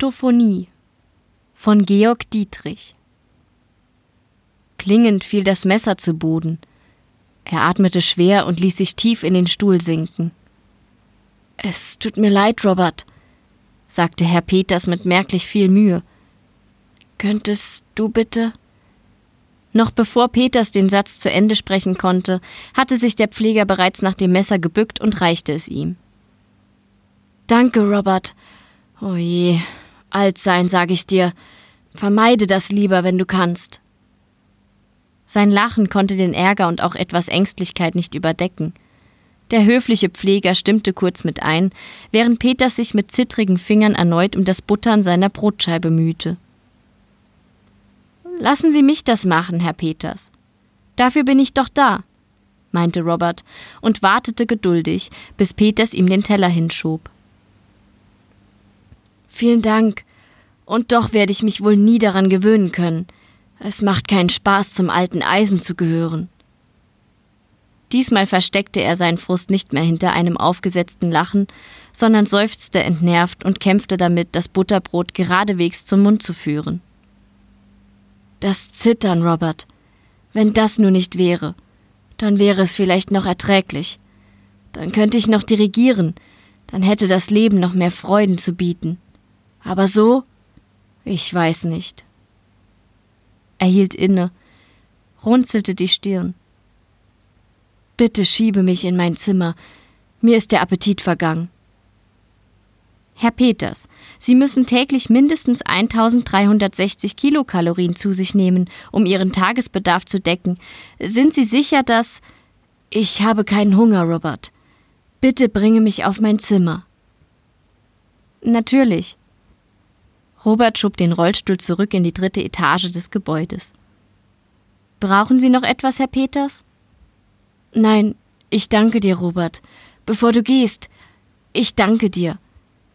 Kryptophonie von Georg Dietrich. Klingend fiel das Messer zu Boden. Er atmete schwer und ließ sich tief in den Stuhl sinken. Es tut mir leid, Robert, sagte Herr Peters mit merklich viel Mühe. Könntest du bitte? Noch bevor Peters den Satz zu Ende sprechen konnte, hatte sich der Pfleger bereits nach dem Messer gebückt und reichte es ihm. Danke, Robert. Oh je, alt sein, sag ich dir. Vermeide das lieber, wenn du kannst. Sein Lachen konnte den Ärger und auch etwas Ängstlichkeit nicht überdecken. Der höfliche Pfleger stimmte kurz mit ein, während Peters sich mit zittrigen Fingern erneut um das Buttern seiner Brotscheibe mühte. Lassen Sie mich das machen, Herr Peters. Dafür bin ich doch da, meinte Robert und wartete geduldig, bis Peters ihm den Teller hinschob. Vielen Dank. Und doch werde ich mich wohl nie daran gewöhnen können. Es macht keinen Spaß, zum alten Eisen zu gehören. Diesmal versteckte er seinen Frust nicht mehr hinter einem aufgesetzten Lachen, sondern seufzte entnervt und kämpfte damit, das Butterbrot geradewegs zum Mund zu führen. Das Zittern, Robert. Wenn das nur nicht wäre, dann wäre es vielleicht noch erträglich. Dann könnte ich noch dirigieren, dann hätte das Leben noch mehr Freuden zu bieten. Aber so? Ich weiß nicht. Er hielt inne, runzelte die Stirn. Bitte schiebe mich in mein Zimmer. Mir ist der Appetit vergangen. Herr Peters, Sie müssen täglich mindestens 1360 Kilokalorien zu sich nehmen, um Ihren Tagesbedarf zu decken. Sind Sie sicher, dass. Ich habe keinen Hunger, Robert. Bitte bringe mich auf mein Zimmer. Natürlich. Robert schob den Rollstuhl zurück in die dritte Etage des Gebäudes. Brauchen Sie noch etwas, Herr Peters? Nein, ich danke dir, Robert. Bevor du gehst, ich danke dir.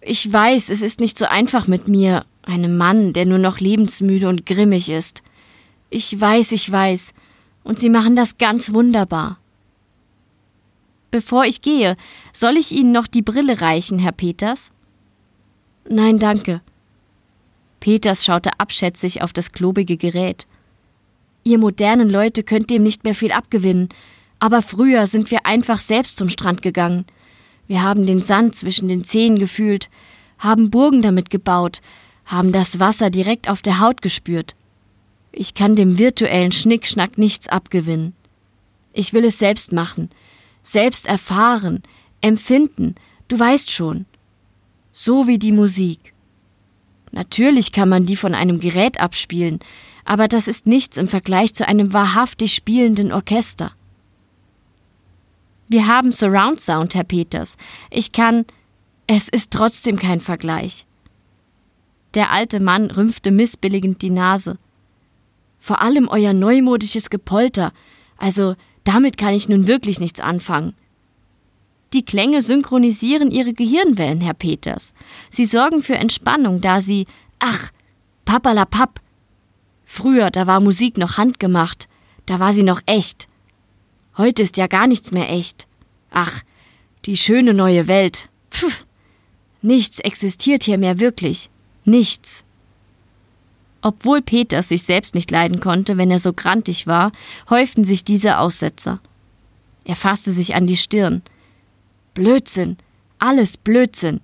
Ich weiß, es ist nicht so einfach mit mir, einem Mann, der nur noch lebensmüde und grimmig ist. Ich weiß, ich weiß, und Sie machen das ganz wunderbar. Bevor ich gehe, soll ich Ihnen noch die Brille reichen, Herr Peters? Nein, danke. Peters schaute abschätzig auf das klobige Gerät. Ihr modernen Leute könnt dem nicht mehr viel abgewinnen, aber früher sind wir einfach selbst zum Strand gegangen. Wir haben den Sand zwischen den Zehen gefühlt, haben Burgen damit gebaut, haben das Wasser direkt auf der Haut gespürt. Ich kann dem virtuellen Schnickschnack nichts abgewinnen. Ich will es selbst machen, selbst erfahren, empfinden, du weißt schon. So wie die Musik. Natürlich kann man die von einem Gerät abspielen, aber das ist nichts im Vergleich zu einem wahrhaftig spielenden Orchester. Wir haben Surround Sound, Herr Peters. Ich kann. Es ist trotzdem kein Vergleich. Der alte Mann rümpfte missbilligend die Nase. Vor allem euer neumodisches Gepolter. Also, damit kann ich nun wirklich nichts anfangen. Die Klänge synchronisieren ihre Gehirnwellen, Herr Peters. Sie sorgen für Entspannung, da sie. Ach, papalapap. Früher, da war Musik noch handgemacht. Da war sie noch echt. Heute ist ja gar nichts mehr echt. Ach, die schöne neue Welt. Pff, nichts existiert hier mehr wirklich. Nichts. Obwohl Peters sich selbst nicht leiden konnte, wenn er so grantig war, häuften sich diese Aussetzer. Er fasste sich an die Stirn. Blödsinn, alles Blödsinn.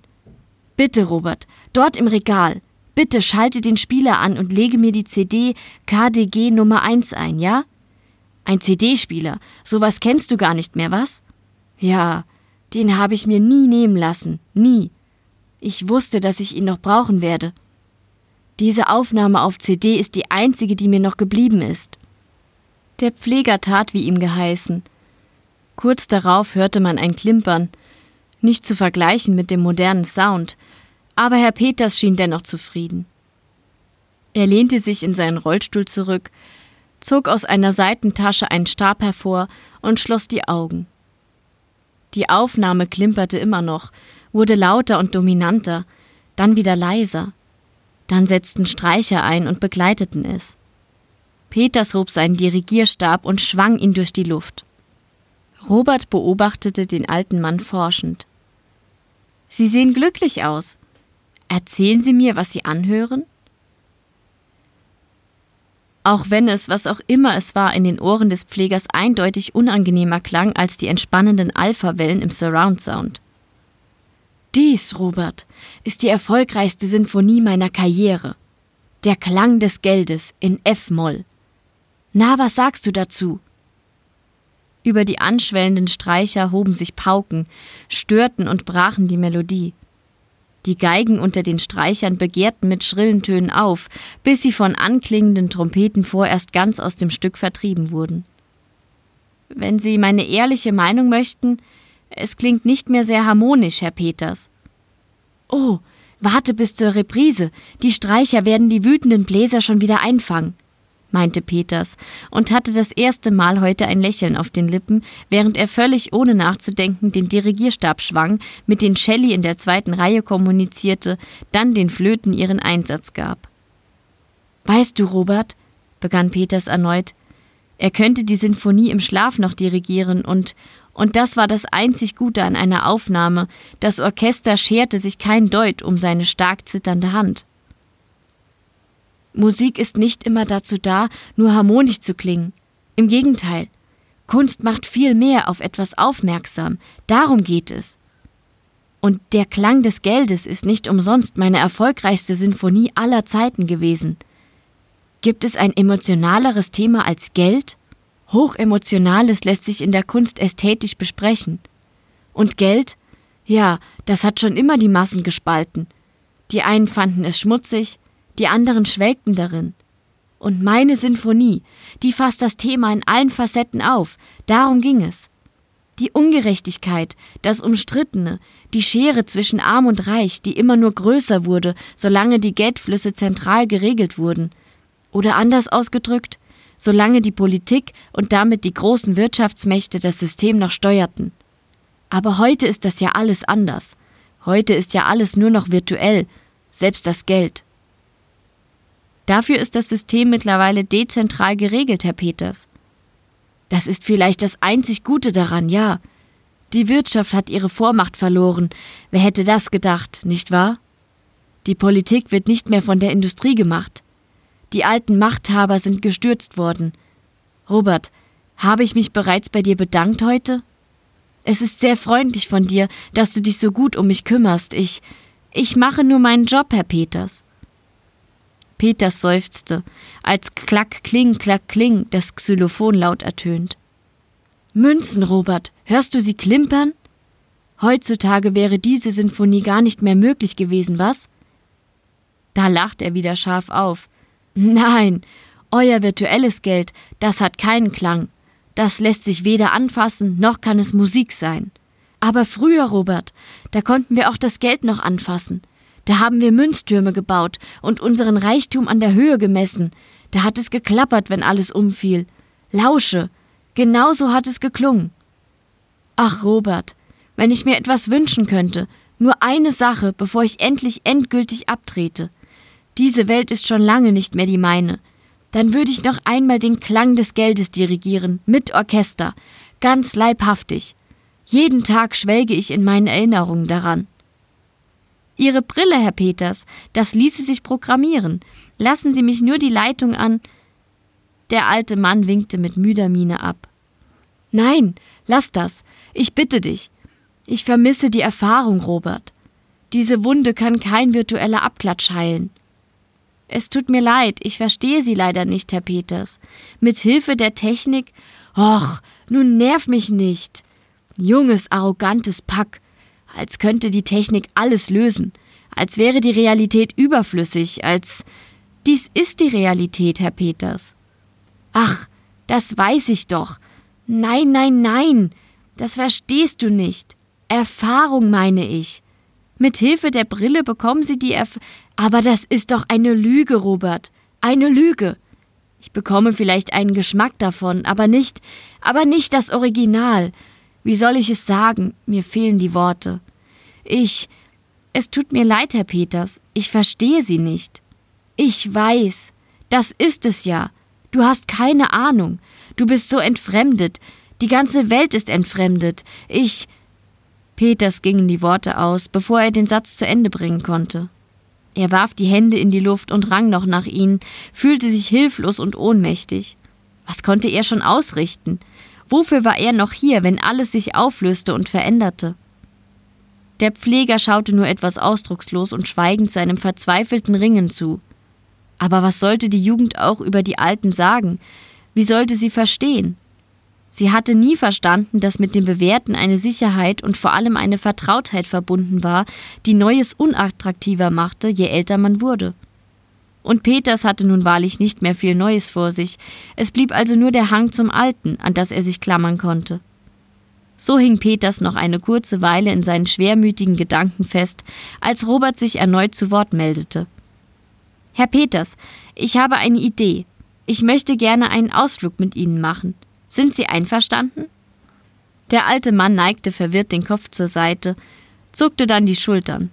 Bitte, Robert, dort im Regal. Bitte schalte den Spieler an und lege mir die CD KDG Nummer 1 ein, ja? Ein CD-Spieler, sowas kennst du gar nicht mehr, was? Ja, den habe ich mir nie nehmen lassen, nie. Ich wusste, dass ich ihn noch brauchen werde. Diese Aufnahme auf CD ist die einzige, die mir noch geblieben ist. Der Pfleger tat, wie ihm geheißen. Kurz darauf hörte man ein Klimpern, nicht zu vergleichen mit dem modernen Sound, aber Herr Peters schien dennoch zufrieden. Er lehnte sich in seinen Rollstuhl zurück, zog aus einer Seitentasche einen Stab hervor und schloss die Augen. Die Aufnahme klimperte immer noch, wurde lauter und dominanter, dann wieder leiser. Dann setzten Streicher ein und begleiteten es. Peters hob seinen Dirigierstab und schwang ihn durch die Luft. Robert beobachtete den alten Mann forschend. Sie sehen glücklich aus. Erzählen Sie mir, was Sie anhören? Auch wenn es, was auch immer es war, in den Ohren des Pflegers eindeutig unangenehmer klang als die entspannenden Alpha-Wellen im Surround Sound. Dies, Robert, ist die erfolgreichste Sinfonie meiner Karriere. Der Klang des Geldes in F-Moll. Na, was sagst du dazu? Über die anschwellenden Streicher hoben sich Pauken, störten und brachen die Melodie. Die Geigen unter den Streichern begehrten mit schrillen Tönen auf, bis sie von anklingenden Trompeten vorerst ganz aus dem Stück vertrieben wurden. Wenn Sie meine ehrliche Meinung möchten, es klingt nicht mehr sehr harmonisch, Herr Peters. Oh, warte bis zur Reprise. Die Streicher werden die wütenden Bläser schon wieder einfangen, meinte Peters und hatte das erste Mal heute ein Lächeln auf den Lippen, während er völlig ohne nachzudenken den Dirigierstab schwang, mit den Shelley in der zweiten Reihe kommunizierte, dann den Flöten ihren Einsatz gab. Weißt du, Robert, begann Peters erneut, er könnte die Sinfonie im Schlaf noch dirigieren und und das war das einzig Gute an einer Aufnahme, das Orchester scherte sich kein Deut um seine stark zitternde Hand. Musik ist nicht immer dazu da, nur harmonisch zu klingen. Im Gegenteil, Kunst macht viel mehr auf etwas aufmerksam, darum geht es. Und der Klang des Geldes ist nicht umsonst meine erfolgreichste Sinfonie aller Zeiten gewesen. Gibt es ein emotionaleres Thema als Geld? Hochemotionales lässt sich in der Kunst ästhetisch besprechen. Und Geld? Ja, das hat schon immer die Massen gespalten. Die einen fanden es schmutzig, die anderen schwelgten darin. Und meine Sinfonie, die fasst das Thema in allen Facetten auf, darum ging es. Die Ungerechtigkeit, das Umstrittene, die Schere zwischen Arm und Reich, die immer nur größer wurde, solange die Geldflüsse zentral geregelt wurden. Oder anders ausgedrückt, solange die Politik und damit die großen Wirtschaftsmächte das System noch steuerten. Aber heute ist das ja alles anders. Heute ist ja alles nur noch virtuell, selbst das Geld. Dafür ist das System mittlerweile dezentral geregelt, Herr Peters. Das ist vielleicht das einzig Gute daran, ja. Die Wirtschaft hat ihre Vormacht verloren. Wer hätte das gedacht, nicht wahr? Die Politik wird nicht mehr von der Industrie gemacht. Die alten Machthaber sind gestürzt worden. Robert, habe ich mich bereits bei dir bedankt heute? Es ist sehr freundlich von dir, dass du dich so gut um mich kümmerst. Ich. Ich mache nur meinen Job, Herr Peters. Peters seufzte, als Klack, Kling, Klack, Kling das Xylophon laut ertönt. Münzen, Robert, hörst du sie klimpern? Heutzutage wäre diese Sinfonie gar nicht mehr möglich gewesen, was? Da lacht er wieder scharf auf. Nein, euer virtuelles Geld, das hat keinen Klang. Das lässt sich weder anfassen, noch kann es Musik sein. Aber früher, Robert, da konnten wir auch das Geld noch anfassen. Da haben wir Münztürme gebaut und unseren Reichtum an der Höhe gemessen. Da hat es geklappert, wenn alles umfiel. Lausche, genauso hat es geklungen. Ach, Robert, wenn ich mir etwas wünschen könnte, nur eine Sache, bevor ich endlich endgültig abtrete. Diese Welt ist schon lange nicht mehr die meine. Dann würde ich noch einmal den Klang des Geldes dirigieren, mit Orchester, ganz leibhaftig. Jeden Tag schwelge ich in meinen Erinnerungen daran. Ihre Brille, Herr Peters, das ließe sich programmieren. Lassen Sie mich nur die Leitung an. Der alte Mann winkte mit müder Miene ab. Nein, lass das. Ich bitte dich. Ich vermisse die Erfahrung, Robert. Diese Wunde kann kein virtueller Abklatsch heilen. Es tut mir leid, ich verstehe Sie leider nicht, Herr Peters. Mit Hilfe der Technik. Och, nun nerv mich nicht. Junges, arrogantes Pack. Als könnte die Technik alles lösen. Als wäre die Realität überflüssig, als. Dies ist die Realität, Herr Peters. Ach, das weiß ich doch. Nein, nein, nein. Das verstehst du nicht. Erfahrung meine ich. Mit Hilfe der Brille bekommen Sie die Erf aber das ist doch eine Lüge, Robert. Eine Lüge. Ich bekomme vielleicht einen Geschmack davon, aber nicht, aber nicht das Original. Wie soll ich es sagen? Mir fehlen die Worte. Ich. Es tut mir leid, Herr Peters. Ich verstehe Sie nicht. Ich weiß. Das ist es ja. Du hast keine Ahnung. Du bist so entfremdet. Die ganze Welt ist entfremdet. Ich. Peters gingen die Worte aus, bevor er den Satz zu Ende bringen konnte. Er warf die Hände in die Luft und rang noch nach ihnen, fühlte sich hilflos und ohnmächtig. Was konnte er schon ausrichten? Wofür war er noch hier, wenn alles sich auflöste und veränderte? Der Pfleger schaute nur etwas ausdruckslos und schweigend seinem verzweifelten Ringen zu. Aber was sollte die Jugend auch über die Alten sagen? Wie sollte sie verstehen? Sie hatte nie verstanden, dass mit dem Bewährten eine Sicherheit und vor allem eine Vertrautheit verbunden war, die Neues unattraktiver machte, je älter man wurde. Und Peters hatte nun wahrlich nicht mehr viel Neues vor sich, es blieb also nur der Hang zum Alten, an das er sich klammern konnte. So hing Peters noch eine kurze Weile in seinen schwermütigen Gedanken fest, als Robert sich erneut zu Wort meldete. Herr Peters, ich habe eine Idee. Ich möchte gerne einen Ausflug mit Ihnen machen. Sind Sie einverstanden? Der alte Mann neigte verwirrt den Kopf zur Seite, zuckte dann die Schultern.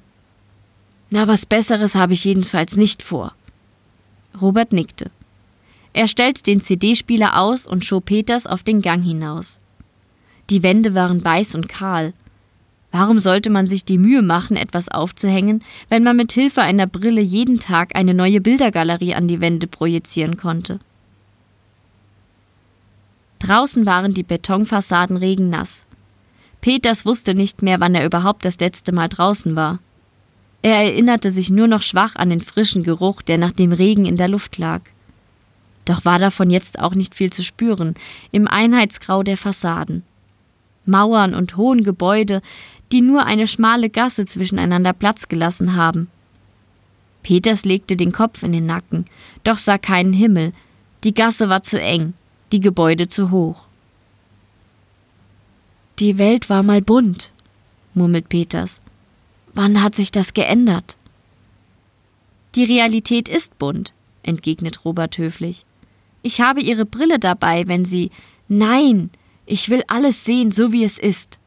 Na, was Besseres habe ich jedenfalls nicht vor. Robert nickte. Er stellte den CD-Spieler aus und schob Peters auf den Gang hinaus. Die Wände waren weiß und kahl. Warum sollte man sich die Mühe machen, etwas aufzuhängen, wenn man mit Hilfe einer Brille jeden Tag eine neue Bildergalerie an die Wände projizieren konnte? Draußen waren die Betonfassaden regennass. Peters wusste nicht mehr, wann er überhaupt das letzte Mal draußen war. Er erinnerte sich nur noch schwach an den frischen Geruch, der nach dem Regen in der Luft lag. Doch war davon jetzt auch nicht viel zu spüren, im Einheitsgrau der Fassaden. Mauern und hohen Gebäude, die nur eine schmale Gasse zwischeneinander Platz gelassen haben. Peters legte den Kopf in den Nacken, doch sah keinen Himmel, die Gasse war zu eng, die Gebäude zu hoch. Die Welt war mal bunt, murmelt Peters. Wann hat sich das geändert? Die Realität ist bunt, entgegnet Robert höflich. Ich habe Ihre Brille dabei, wenn Sie. Nein, ich will alles sehen, so wie es ist.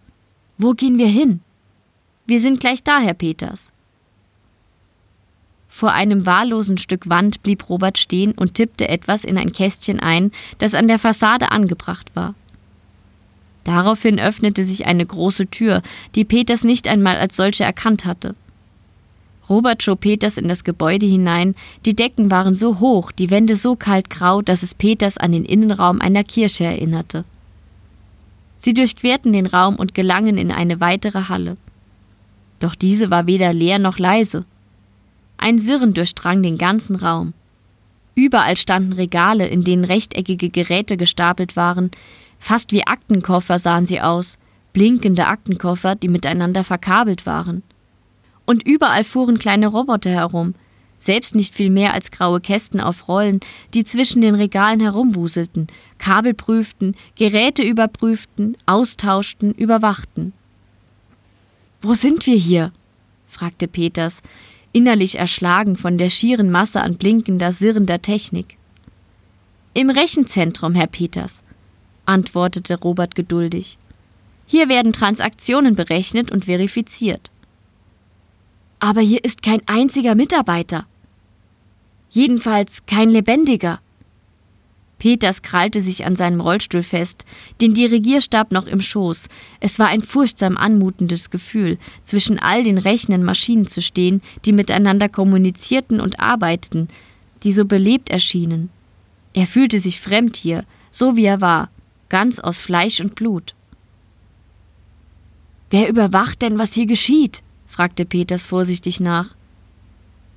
Wo gehen wir hin? Wir sind gleich da, Herr Peters. Vor einem wahllosen Stück Wand blieb Robert stehen und tippte etwas in ein Kästchen ein, das an der Fassade angebracht war. Daraufhin öffnete sich eine große Tür, die Peters nicht einmal als solche erkannt hatte. Robert schob Peters in das Gebäude hinein, die Decken waren so hoch, die Wände so kaltgrau, dass es Peters an den Innenraum einer Kirche erinnerte. Sie durchquerten den Raum und gelangen in eine weitere Halle. Doch diese war weder leer noch leise. Ein Sirren durchdrang den ganzen Raum. Überall standen Regale, in denen rechteckige Geräte gestapelt waren, fast wie Aktenkoffer sahen sie aus, blinkende Aktenkoffer, die miteinander verkabelt waren. Und überall fuhren kleine Roboter herum, selbst nicht viel mehr als graue Kästen auf Rollen, die zwischen den Regalen herumwuselten, Kabel prüften, Geräte überprüften, austauschten, überwachten. Wo sind wir hier? fragte Peters, innerlich erschlagen von der schieren Masse an blinkender, sirrender Technik. Im Rechenzentrum, Herr Peters, antwortete Robert geduldig. Hier werden Transaktionen berechnet und verifiziert. Aber hier ist kein einziger Mitarbeiter. Jedenfalls kein lebendiger. Peters krallte sich an seinem Rollstuhl fest, den Dirigierstab noch im Schoß. Es war ein furchtsam anmutendes Gefühl, zwischen all den rechnenden Maschinen zu stehen, die miteinander kommunizierten und arbeiteten, die so belebt erschienen. Er fühlte sich fremd hier, so wie er war, ganz aus Fleisch und Blut. Wer überwacht denn, was hier geschieht? Fragte Peters vorsichtig nach.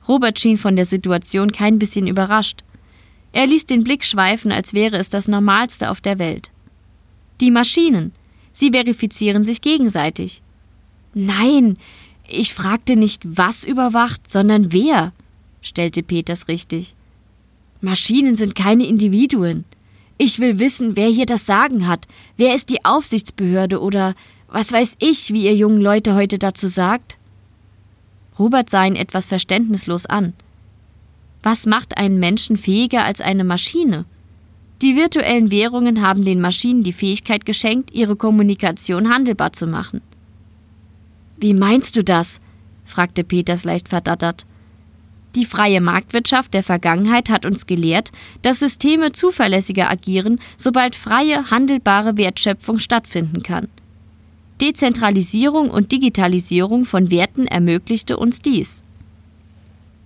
Robert schien von der Situation kein bisschen überrascht. Er ließ den Blick schweifen, als wäre es das Normalste auf der Welt. Die Maschinen. Sie verifizieren sich gegenseitig. Nein, ich fragte nicht, was überwacht, sondern wer, stellte Peters richtig. Maschinen sind keine Individuen. Ich will wissen, wer hier das Sagen hat. Wer ist die Aufsichtsbehörde oder was weiß ich, wie ihr jungen Leute heute dazu sagt? Robert sah ihn etwas verständnislos an. Was macht einen Menschen fähiger als eine Maschine? Die virtuellen Währungen haben den Maschinen die Fähigkeit geschenkt, ihre Kommunikation handelbar zu machen. Wie meinst du das? fragte Peters leicht verdattert. Die freie Marktwirtschaft der Vergangenheit hat uns gelehrt, dass Systeme zuverlässiger agieren, sobald freie, handelbare Wertschöpfung stattfinden kann. Dezentralisierung und Digitalisierung von Werten ermöglichte uns dies.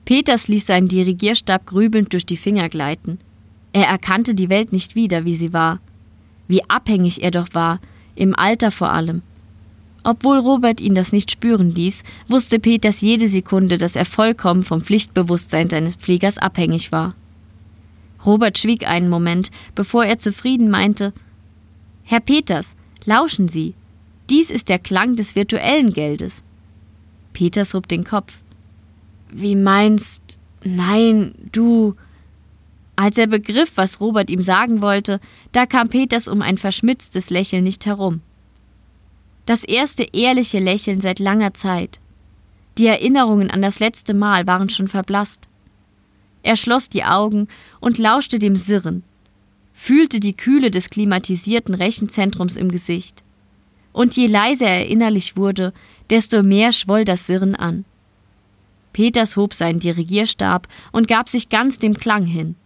Peters ließ seinen Dirigierstab grübelnd durch die Finger gleiten. Er erkannte die Welt nicht wieder, wie sie war. Wie abhängig er doch war, im Alter vor allem. Obwohl Robert ihn das nicht spüren ließ, wusste Peters jede Sekunde, dass er vollkommen vom Pflichtbewusstsein seines Pflegers abhängig war. Robert schwieg einen Moment, bevor er zufrieden meinte Herr Peters, lauschen Sie. Dies ist der Klang des virtuellen Geldes. Peters hob den Kopf. Wie meinst. Nein, du. Als er begriff, was Robert ihm sagen wollte, da kam Peters um ein verschmitztes Lächeln nicht herum. Das erste ehrliche Lächeln seit langer Zeit. Die Erinnerungen an das letzte Mal waren schon verblasst. Er schloss die Augen und lauschte dem Sirren, fühlte die Kühle des klimatisierten Rechenzentrums im Gesicht. Und je leiser er innerlich wurde, desto mehr schwoll das Sirren an. Peters hob seinen Dirigierstab und gab sich ganz dem Klang hin.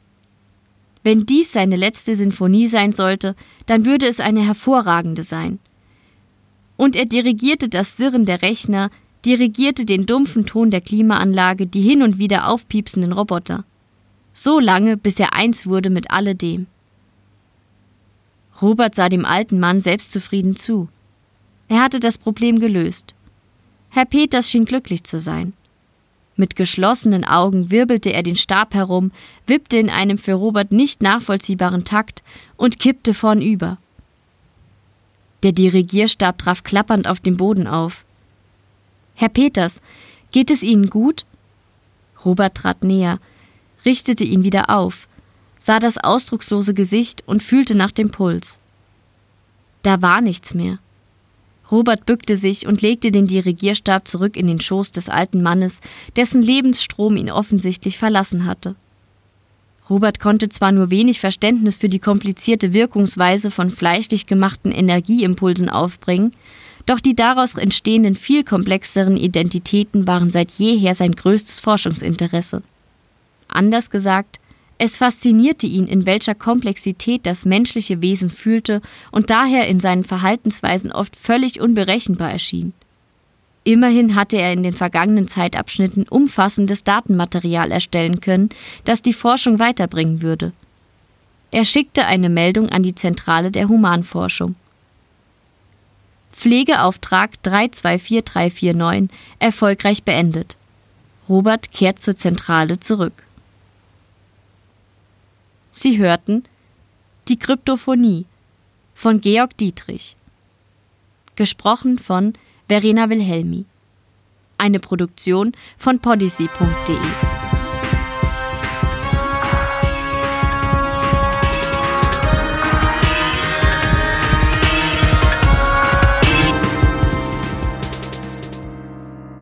Wenn dies seine letzte Sinfonie sein sollte, dann würde es eine hervorragende sein. Und er dirigierte das Sirren der Rechner, dirigierte den dumpfen Ton der Klimaanlage, die hin und wieder aufpiepsenden Roboter. So lange, bis er eins wurde mit alledem. Robert sah dem alten Mann selbstzufrieden zu. Er hatte das Problem gelöst. Herr Peters schien glücklich zu sein. Mit geschlossenen Augen wirbelte er den Stab herum, wippte in einem für Robert nicht nachvollziehbaren Takt und kippte vornüber. Der Dirigierstab traf klappernd auf dem Boden auf. Herr Peters, geht es Ihnen gut? Robert trat näher, richtete ihn wieder auf, sah das ausdruckslose Gesicht und fühlte nach dem Puls. Da war nichts mehr. Robert bückte sich und legte den Dirigierstab zurück in den Schoß des alten Mannes, dessen Lebensstrom ihn offensichtlich verlassen hatte. Robert konnte zwar nur wenig Verständnis für die komplizierte Wirkungsweise von fleischlich gemachten Energieimpulsen aufbringen, doch die daraus entstehenden viel komplexeren Identitäten waren seit jeher sein größtes Forschungsinteresse. Anders gesagt, es faszinierte ihn, in welcher Komplexität das menschliche Wesen fühlte und daher in seinen Verhaltensweisen oft völlig unberechenbar erschien. Immerhin hatte er in den vergangenen Zeitabschnitten umfassendes Datenmaterial erstellen können, das die Forschung weiterbringen würde. Er schickte eine Meldung an die Zentrale der Humanforschung. Pflegeauftrag 324349 erfolgreich beendet. Robert kehrt zur Zentrale zurück. Sie hörten Die Kryptophonie von Georg Dietrich. Gesprochen von Verena Wilhelmi. Eine Produktion von podyssey.de